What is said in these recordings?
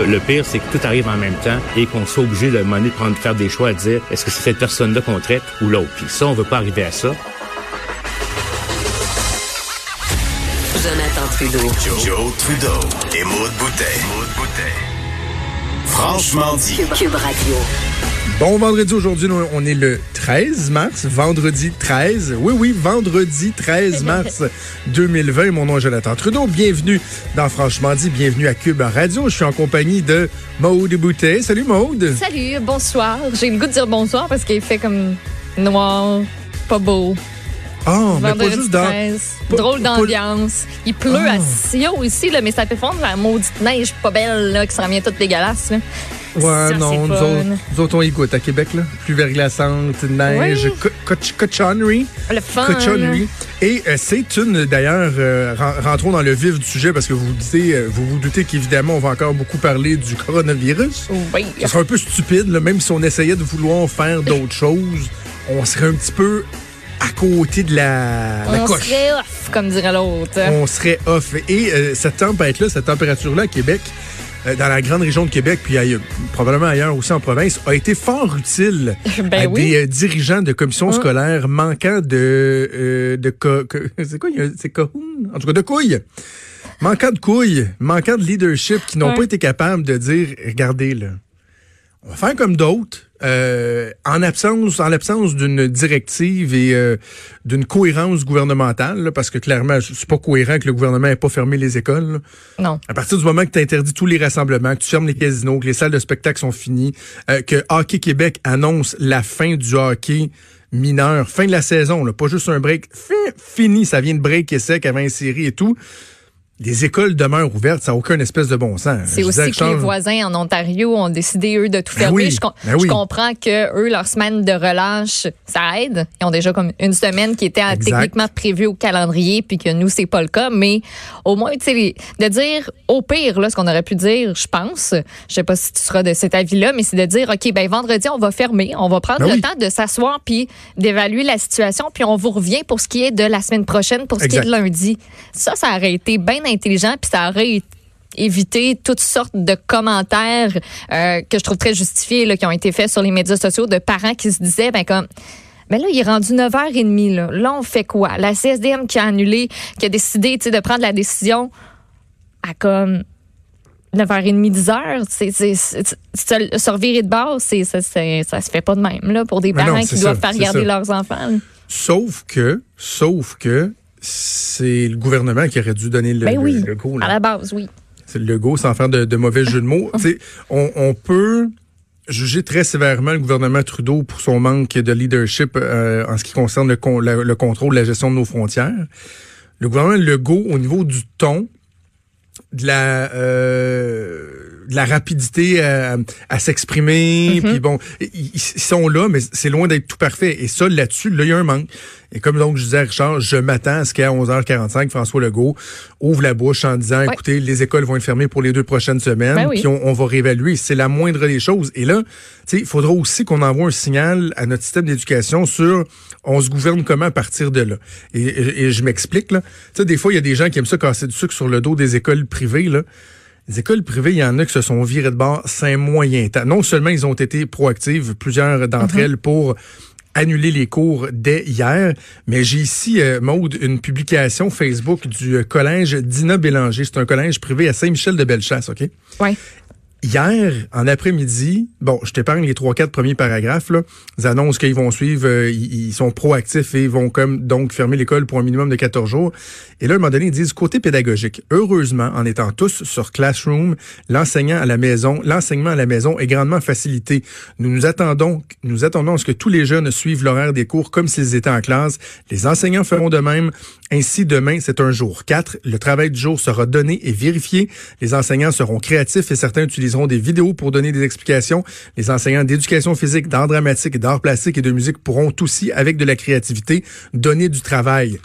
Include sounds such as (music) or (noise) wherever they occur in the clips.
Le pire, c'est que tout arrive en même temps et qu'on soit obligé de, de prendre, faire des choix à dire est-ce que c'est cette personne-là qu'on traite ou l'autre? Puis ça, on veut pas arriver à ça. Jonathan Trudeau. Joe, Joe Trudeau et Maud Boutet. Franchement dit. Cube, Cube Radio. Bon vendredi aujourd'hui, on est le 13 mars, vendredi 13. Oui, oui, vendredi 13 (laughs) mars 2020. Mon nom est Jonathan Trudeau. Bienvenue dans Franchement dit, bienvenue à Cube Radio. Je suis en compagnie de Maude Boutet. Salut Maude. Salut, bonsoir. J'ai le goût de dire bonsoir parce qu'il fait comme noir, pas beau. Ah, mais pas Vendredi juste dans... 13, pas- Drôle d'ambiance. Il pleut Ah. à Sio ici, là, mais ça fait fondre la maudite neige pas belle là, qui s'en vient toute dégueulasse. Là. Ouais, non, nous autres, nous autres, on y goûte à Québec, là. Plus verglaçante, neige, Oui. co- coch- cochonnerie. Le fun. cochonnerie. Et euh, c'est une, d'ailleurs, euh, ren- rentrons dans le vif du sujet parce que vous vous doutez, euh, vous vous doutez qu'évidemment, on va encore beaucoup parler du coronavirus. Oui. Ce serait un peu stupide, là, même si on essayait de vouloir faire d'autres choses, on serait un petit peu à côté de la, la On coche. serait off, comme dirait l'autre. On serait off. Et euh, cette tempête-là, cette température-là à Québec, dans la grande région de Québec, puis ailleurs- probablement ailleurs aussi en province, a été fort utile (laughs) Ben à oui. des euh, dirigeants de commissions Hein? scolaires manquant de... euh, de (laughs) c'est quoi? C'est cahoon? En tout cas, de couilles. Manquant de couilles, manquant de leadership, qui n'ont Ouais. pas été capables de dire, regardez, là, on va faire comme d'autres, euh, en absence, en l'absence d'une directive et euh, d'une cohérence gouvernementale, là, parce que clairement, c'est pas cohérent que le gouvernement n'ait pas fermé les écoles. là. Non. À partir du moment que tu interdis tous les rassemblements, que tu fermes les casinos, que les salles de spectacle sont finies, euh, que Hockey Québec annonce la fin du hockey mineur, fin de la saison, là, pas juste un break, fi- fini, ça vient de break et sec avant une série et tout. Les écoles demeurent ouvertes, ça n'a aucun espèce de bon sens. C'est aussi que les voisins en Ontario ont décidé, eux, de tout Ben fermer. oui, je, com- ben je comprends que eux, leur semaine de relâche, ça aide. Ils ont déjà comme une semaine qui était techniquement prévue au calendrier, puis que nous, c'est pas le cas. Mais au moins, tu de dire, au pire, là, ce qu'on aurait pu dire, je pense, je sais pas si tu seras de cet avis-là, mais c'est de dire, OK, ben vendredi, on va fermer, on va prendre Ben le oui. temps de s'asseoir puis d'évaluer la situation, puis on vous revient pour ce qui est de la semaine prochaine, pour ce qui est de lundi. Ça, ça aurait été bien intelligent, puis ça aurait éviter toutes sortes de commentaires euh, que je trouve très justifiés là, qui ont été faits sur les médias sociaux de parents qui se disaient ben comme ben là, il est rendu 9h30. Là. là, on fait quoi? La CSDM qui a annulé, qui a décidé de prendre la décision à comme 9h30, 10h, c'est, c'est, c'est, se, revirer de base, c'est, ça, ça se fait pas de même là, pour des Mais parents non, qui doivent ça, faire regarder ça. leurs enfants. là. Sauf que, sauf que, c'est le gouvernement qui aurait dû donner le, Ben oui, le go. là. à la base, oui. C'est le go sans faire de, de mauvais jeu de mots. (laughs) On, on peut juger très sévèrement le gouvernement Trudeau pour son manque de leadership euh, en ce qui concerne le, con- la- le contrôle de la gestion de nos frontières. Le gouvernement Legault, au niveau du ton, de la euh, la rapidité à, à s'exprimer puis bon ils, ils sont là mais c'est loin d'être tout parfait. Et ça là-dessus là il y a un manque. Et comme donc je disais à Richard je m'attends à ce qu'à 11h45 François Legault ouvre la bouche en disant Ouais. écoutez les écoles vont être fermées pour les deux prochaines semaines Ben oui. puis on, on va réévaluer. C'est la moindre des choses. Et là tu sais il faudra aussi qu'on envoie un signal à notre système d'éducation sur on se gouverne comment à partir de là. Et, et- et je m'explique là. Tu sais des fois il y a des gens qui aiment ça casser du sucre sur le dos des écoles privées là les écoles privées, il y en a qui se sont virées de bord c'est moyen temps. Non seulement ils ont été proactives, plusieurs d'entre elles, pour annuler les cours dès hier, mais j'ai ici, euh, Maude, une publication Facebook du euh, collège Dina Bélanger. C'est un collège privé à Saint-Michel-de-Bellechasse, OK? Ouais. Hier, en après-midi, bon, je t'épargne les trois, quatre premiers paragraphes, là. Ils annoncent qu'ils vont suivre, euh, ils, sont proactifs et ils vont comme donc fermer l'école pour un minimum de 14 jours. Et là, à un moment donné, ils disent côté pédagogique. Heureusement, en étant tous sur Classroom, l'enseignant à la maison, l'enseignement à la maison est grandement facilité. Nous nous attendons, nous attendons à ce que tous les jeunes suivent l'horaire des cours comme s'ils étaient en classe. Les enseignants feront de même. Ainsi, demain, c'est un jour. 4. Le travail du jour sera donné et vérifié. Les enseignants seront créatifs et certains utiliseront des vidéos pour donner des explications. Les enseignants d'éducation physique, d'art dramatique, d'art plastique et de musique pourront aussi, avec de la créativité, donner du travail.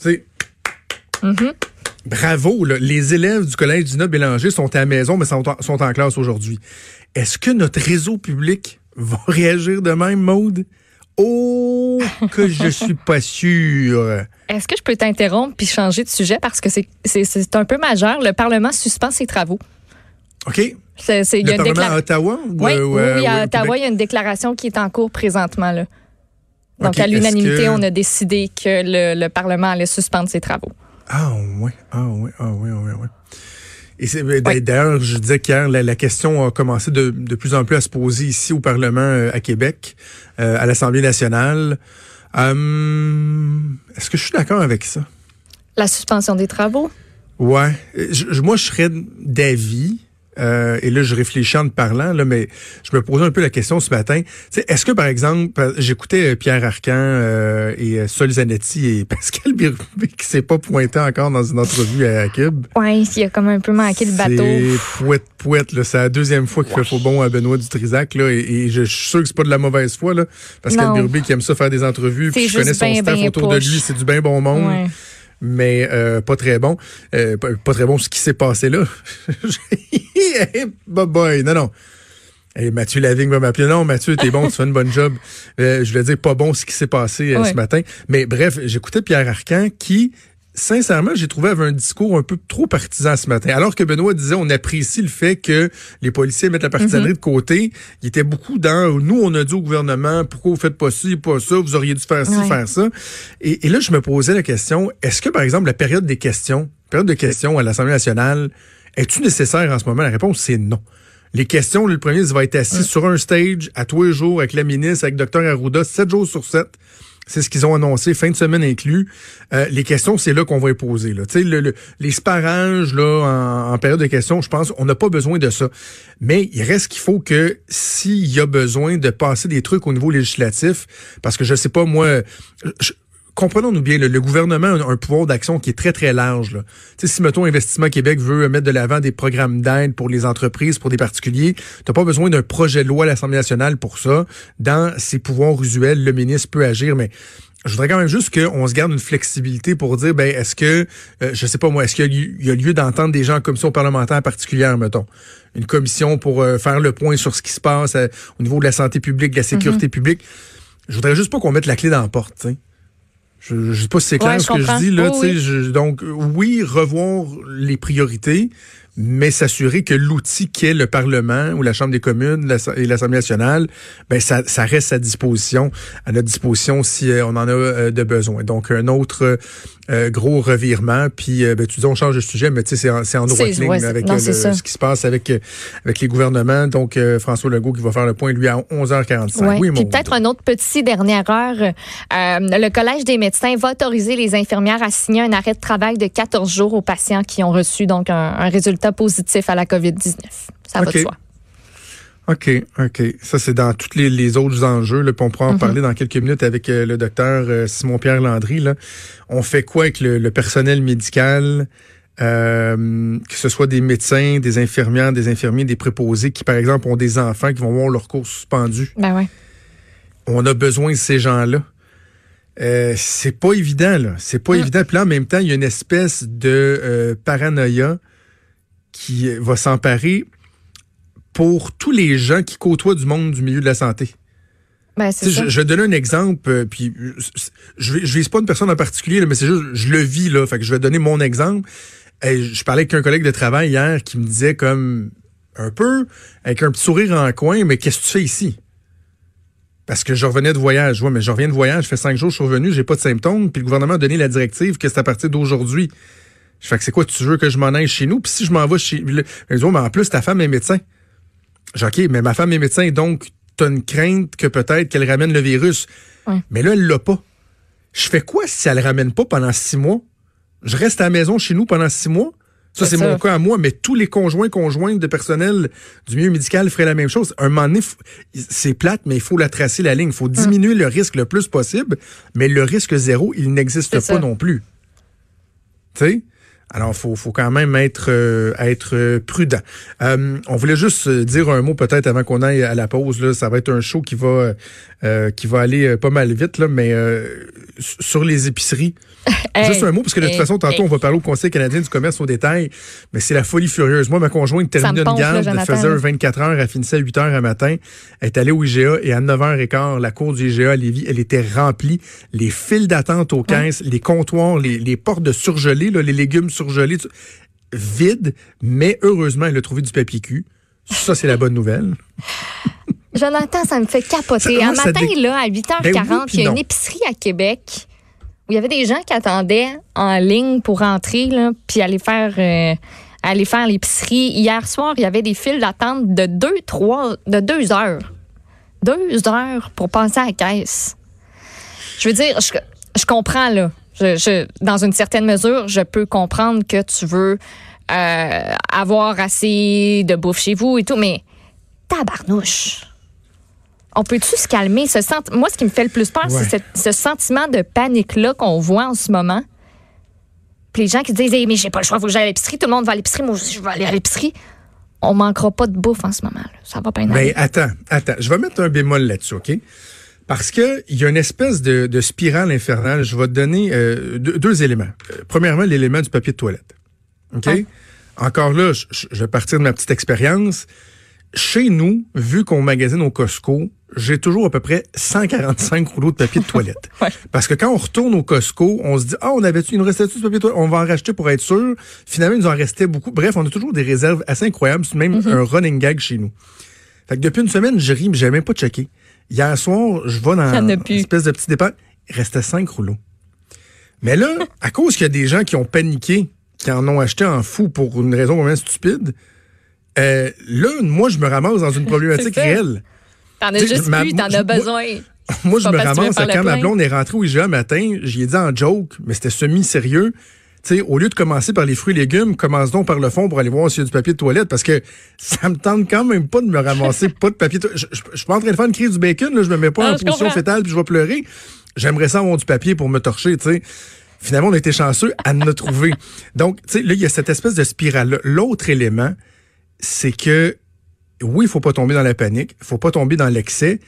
Tu sais, Bravo, là. les élèves du collège Dina Bélanger sont à la maison, mais sont en, sont en classe aujourd'hui. Est-ce que notre réseau public va (laughs) réagir de même, Maude? Oh, que je suis pas sûr. Est-ce que je peux t'interrompre puis changer de sujet? Parce que c'est- un peu majeur. Le Parlement suspend ses travaux. OK? C'est- c'est- y Le a une Parlement décla- à Ottawa? ou, Oui, euh, oui, euh, oui, à Ottawa, il y a une déclaration qui est en cours présentement. Là. Donc, à l'unanimité, que- on a décidé que le, le Parlement allait suspendre ses travaux. Ah oui, ah oui, ah oui, ah oui, ah oui. Et c'est d'ailleurs, je disais qu'hier, la, la question a commencé de, de plus en plus à se poser ici au Parlement euh, à Québec, euh, à l'Assemblée nationale. Hum, Est-ce que je suis d'accord avec ça? La suspension des travaux? Ouais. Je- moi, je serais d'avis. Euh, et là, je réfléchis en te parlant, là, mais je me posais un peu la question ce matin. Tu sais, Est-ce que, par exemple, j'écoutais euh, Pierre Arcan euh, et Sol Zanetti et (laughs) Pascal Birubé qui s'est pas pointé encore dans une entrevue à Cube? Oui, il a comme un peu manqué le bateau. C'est pouette pouette là, c'est la deuxième fois qu'il fait faux bon à Benoît Dutrisac là et, et je suis sûr que c'est pas de la mauvaise foi là Pascal. Birubé qui aime ça faire des entrevues puis je connais son ben, staff ben autour de lui, c'est du bien bon monde. Ouais. Mais euh, pas très bon. Euh, pas, pas très bon ce qui s'est passé là. (laughs) bye bye. Non, non. Hey, Mathieu Lavigne va m'appeler. Non, Mathieu, t'es bon, tu fais une bonne job. Euh, je voulais dire pas bon ce qui s'est passé euh, Ouais. ce matin. Mais bref, j'écoutais Pierre Arcan qui, sincèrement, j'ai trouvé avait un discours un peu trop partisan ce matin. Alors que Benoît disait on apprécie le fait que les policiers mettent la partisanerie de côté. Il était beaucoup dans nous, on a dit au gouvernement pourquoi vous faites pas ci, pas ça, vous auriez dû faire ci, Ouais. faire ça. Et, et là, je me posais la question est-ce que, par exemple, la période des questions, période de questions à l'Assemblée nationale, est-tu nécessaire en ce moment? La réponse, c'est non. Les questions, le premier ministre va être assis sur un stage à tous les jours avec la ministre, avec Dr Arruda, 7 jours sur 7. C'est ce qu'ils ont annoncé, fin de semaine inclus. Euh, les questions, c'est là qu'on va les poser. Là. Le- le- les sparages là, en, période de questions, je pense, on n'a pas besoin de ça. Mais il reste qu'il faut que s'il y a besoin de passer des trucs au niveau législatif, parce que je sais pas, moi, comprenons-nous bien, le, le gouvernement a un pouvoir d'action qui est très, très large. Là. Si, mettons, Investissement Québec veut mettre de l'avant des programmes d'aide pour les entreprises, pour des particuliers, tu pas besoin d'un projet de loi à l'Assemblée nationale pour ça. Dans ses pouvoirs usuels, le ministre peut agir, mais je voudrais quand même juste qu'on se garde une flexibilité pour dire, ben, est-ce que, euh, je sais pas moi, est-ce qu'il y a lieu- il y a lieu d'entendre des gens en commission parlementaire particulière, mettons? Une commission pour euh, faire le point sur ce qui se passe euh, au niveau de la santé publique, de la sécurité publique. Je voudrais juste pas qu'on mette la clé dans la porte. Je, je sais pas si c'est clair Ouais, ce que je dis là. Oh, oui. je- donc oui, revoir les priorités, mais s'assurer que l'outil qu'est le Parlement ou la Chambre des communes et l'Assemblée nationale, ben ça, ça reste à disposition, à notre disposition si euh, on en a euh, de besoin. Donc un autre euh, gros revirement. Puis euh, ben, tu dis on change de sujet, mais tu sais c'est en, c'est en droite ligne ouais, avec non, euh, le- ce qui se passe avec euh, avec les gouvernements. Donc euh, François Legault qui va faire le point lui à 11h45. Ouais. Oui, Puis mon peut-être un autre petit dernière heure. Euh, le Collège des médecins va autoriser les infirmières à signer un arrêt de travail de 14 jours aux patients qui ont reçu donc un, un résultat positif à la COVID-19. Ça va de soi. OK, OK. Ça, c'est dans tous les, les autres enjeux. Là, puis on pourra en parler dans quelques minutes avec euh, le docteur euh, Simon-Pierre Landry. Là. On fait quoi avec le, le personnel médical, euh, que ce soit des médecins, des infirmières, des infirmiers, des préposés qui, par exemple, ont des enfants qui vont avoir leur cours suspendu? Ben ouais. On a besoin de ces gens-là. Euh, c'est pas évident, là. C'est pas Mm. évident. Puis là, en même temps, il y a une espèce de euh, paranoïa qui va s'emparer pour tous les gens qui côtoient du monde du milieu de la santé. Ben, ça. Je, je vais donner un exemple, euh, puis euh, je, je vise pas une personne en particulier, là, mais c'est juste, je le vis, là. Fait que je vais donner mon exemple. Et je parlais avec un collègue de travail hier qui me disait comme un peu, avec un petit sourire en coin, mais qu'est-ce que tu fais ici? Parce que je revenais de voyage. Ouais, mais je reviens de voyage, je fais cinq jours, je suis revenu, j'ai pas de symptômes, puis le gouvernement a donné la directive que c'est à partir d'aujourd'hui. Je fais que c'est quoi, tu veux que je m'en aille chez nous? Puis si je m'en vais chez. Mais en plus, ta femme est médecin. OK, mais ma femme est médecin, donc t'as une crainte que peut-être qu'elle ramène le virus. Mais là, elle l'a pas. Je fais quoi si elle le ramène pas pendant six mois? Je reste à la maison chez nous pendant six mois? Ça, C'est mon cas à moi, mais tous les conjoints, conjointes de personnel du milieu médical feraient la même chose. Un moment donné, c'est plate, mais il faut la tracer la ligne. Il faut diminuer le risque le plus possible, mais le risque zéro, il n'existe pas ça. non plus. Tu sais? Alors, faut, faut quand même être, euh, être euh, prudent. Euh, on voulait juste dire un mot peut-être avant qu'on aille à la pause. Là. Ça va être un show qui va, qui va aller pas mal vite, là, mais sur les épiceries. (laughs) juste un mot, parce que de toute façon, tantôt, on va parler au Conseil canadien du commerce au détail, mais c'est la folie furieuse. Moi, ma conjointe terminait une garde, faisait 24 heures, elle finissait à 8 heures à matin. Elle est allée au IGA et à 9h15, la cour du IGA à Lévis, elle était remplie. Les files d'attente aux caisses, les comptoirs, les, les portes de surgelés, là, les légumes surgelé, vide, mais heureusement, elle a trouvé du papier cul. Ça, c'est la bonne nouvelle. (laughs) Jonathan, ça me fait capoter. Un matin, là, à 8h40, ben il y a une épicerie à Québec où il y avait des gens qui attendaient en ligne pour rentrer, là, puis aller faire, euh, aller faire l'épicerie. Hier soir, il y avait des files d'attente de 2, 3, de 2 heures. 2 heures pour passer à la caisse. Je veux dire, je, je comprends, là. Je, dans une certaine mesure, je peux comprendre que tu veux euh, avoir assez de bouffe chez vous et tout, mais tabarnouche. On peut-tu se calmer? Ce sent Moi, ce qui me fait le plus peur, c'est ce, sentiment de panique-là qu'on voit en ce moment. Puis les gens qui disent Mais j'ai pas le choix, il faut que j'aille à l'épicerie, tout le monde va à l'épicerie, moi aussi je vais aller à l'épicerie. On manquera pas de bouffe en ce moment. Là. Ça va pas. Mais attends, attends. Je vais mettre un bémol là-dessus, OK? Parce que il y a une espèce de, spirale infernale. Je vais te donner euh, deux, éléments. Euh, premièrement, l'élément du papier de toilette. OK? Encore là, je, vais partir de ma petite expérience. Chez nous, vu qu'on magasine au Costco, j'ai toujours à peu près 145 rouleaux de papier de toilette. (laughs) Parce que quand on retourne au Costco, on se dit, ah, on avait il nous restait-tu de papier de toilette? On va en racheter pour être sûr. Finalement, il nous en restait beaucoup. Bref, on a toujours des réserves assez incroyables. C'est même mm-hmm. un running gag chez nous. Fait que depuis une semaine, je ris, mais j'ai même pas checké. Hier soir, je vais dans une espèce de petit départ. Il restait cinq rouleaux. Mais là, (laughs) à cause qu'il y a des gens qui ont paniqué, qui en ont acheté en fou pour une raison vraiment stupide, euh, là, moi, je me ramasse dans une (laughs) problématique réelle. T'en as juste plus, t'en as besoin. Moi, je me ramasse quand ma blonde est rentrée au IGA matin, j'y ai dit en joke, mais c'était semi-sérieux au lieu de commencer par les fruits et légumes, commence donc par le fond pour aller voir s'il y a du papier de toilette parce que ça me tente quand même pas de me ramasser (laughs) pas de papier. De... Je, je, suis pas en train de faire une crise du bacon, là, je me mets pas en position fétale puis je vais pleurer. J'aimerais ça avoir du papier pour me torcher, tu sais. Finalement, on a été chanceux à ne trouver. Donc, tu sais, là, il y a cette espèce de spirale. L'autre élément, c'est que oui, il faut pas tomber dans la panique, il faut pas tomber dans l'excès,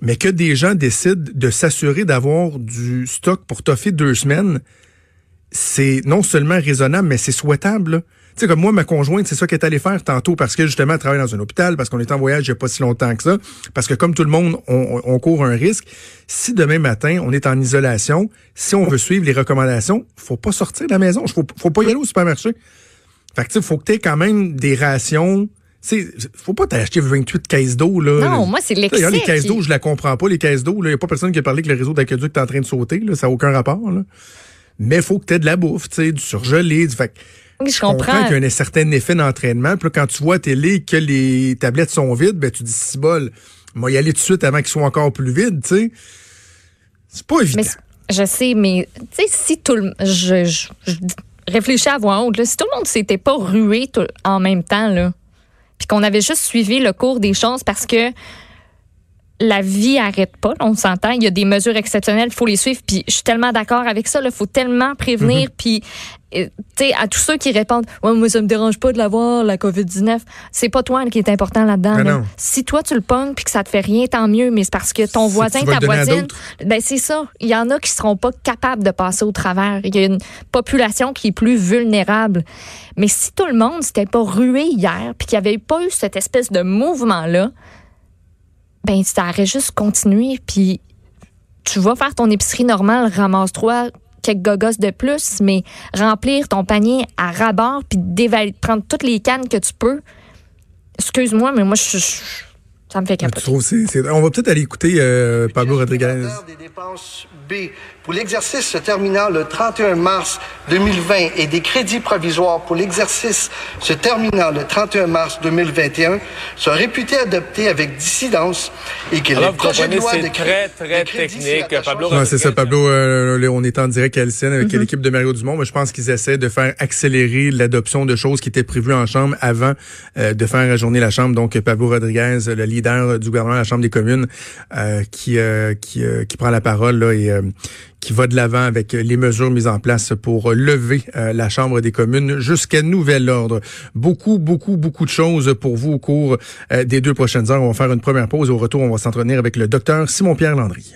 mais que des gens décident de s'assurer d'avoir du stock pour toffer deux semaines, c'est non seulement raisonnable, mais c'est souhaitable. Tu sais, comme moi, ma conjointe, c'est ça qu'elle est allée faire tantôt parce que justement, elle travaille dans un hôpital, parce qu'on est en voyage il n'y a pas si longtemps que ça, parce que comme tout le monde, on, court un risque. Si demain matin, on est en isolation, si on veut suivre les recommandations, faut pas sortir de la maison. Faut, faut pas y aller au supermarché. Fait que tu faut que tu aies quand même des rations sais, faut pas t'acheter 28 caisses d'eau. Là. Non, moi, c'est l'excès. Les caisses d'eau, je la comprends pas, les caisses d'eau. Il n'y a pas personne qui a parlé que le réseau d'aqueduc est en train de sauter. Là. Ça n'a aucun rapport. Là mais il faut que tu aies de la bouffe, tu sais, du surgelé. Du... Fait, je comprends. qu'il y a un certain effet d'entraînement. Puis quand tu vois à télé que les tablettes sont vides, ben tu dis si bol, moi y aller tout de suite avant qu'ils soient encore plus vides, tu sais. C'est pas évident. je sais, mais tu sais, si tout le je, je, réfléchis à voix haute, là, si tout le monde s'était pas rué en même temps, là, puis qu'on avait juste suivi le cours des choses parce que la vie arrête pas, on s'entend. Il y a des mesures exceptionnelles, il faut les suivre. Puis je suis tellement d'accord avec ça. Il faut tellement prévenir. Mm-hmm. Puis, euh, tu sais, à tous ceux qui répondent, ouais, moi ça me dérange pas de l'avoir la Covid 19. C'est pas toi qui est important là-dedans. Si toi tu le pognes puis que ça te fait rien, tant mieux. Mais c'est parce que ton voisin, ta voisine, ben c'est ça. Il y en a qui seront pas capables de passer au travers. Il y a une population qui est plus vulnérable. Mais si tout le monde s'était pas rué hier puis qu'il y avait pas eu cette espèce de mouvement là ben ça aurait juste continué, puis tu vas faire ton épicerie normale, ramasse-toi quelques gogos de plus, mais remplir ton panier à rabord, puis prendre toutes les cannes que tu peux. Excuse-moi, mais moi, je, ça me fait capoter. on va peut-être aller écouter euh, Pablo Rodriguez. Des dépenses B pour l'exercice se terminant le 31 mars 2020 et des crédits provisoires pour l'exercice se terminant le 31 mars 2021 sont réputés adoptés avec dissidence et que Alors, les projets de loi de très, très technique. Pablo c'est ça, Pablo, euh, on est en direct à LCN avec mm-hmm. l'équipe de Mario Dumont, mais je pense qu'ils essaient de faire accélérer l'adoption de choses qui étaient prévues en Chambre avant euh, de faire ajourner la Chambre. Donc, Pablo Rodriguez, le leader du gouvernement de la Chambre des communes, euh, qui, qui, qui prend la parole là, et qui va de l'avant avec les mesures mises en place pour lever la Chambre des communes jusqu'à nouvel ordre. Beaucoup, beaucoup, beaucoup de choses pour vous au cours des deux prochaines heures. On va faire une première pause. Au retour, on va s'entretenir avec le docteur Simon-Pierre Landry.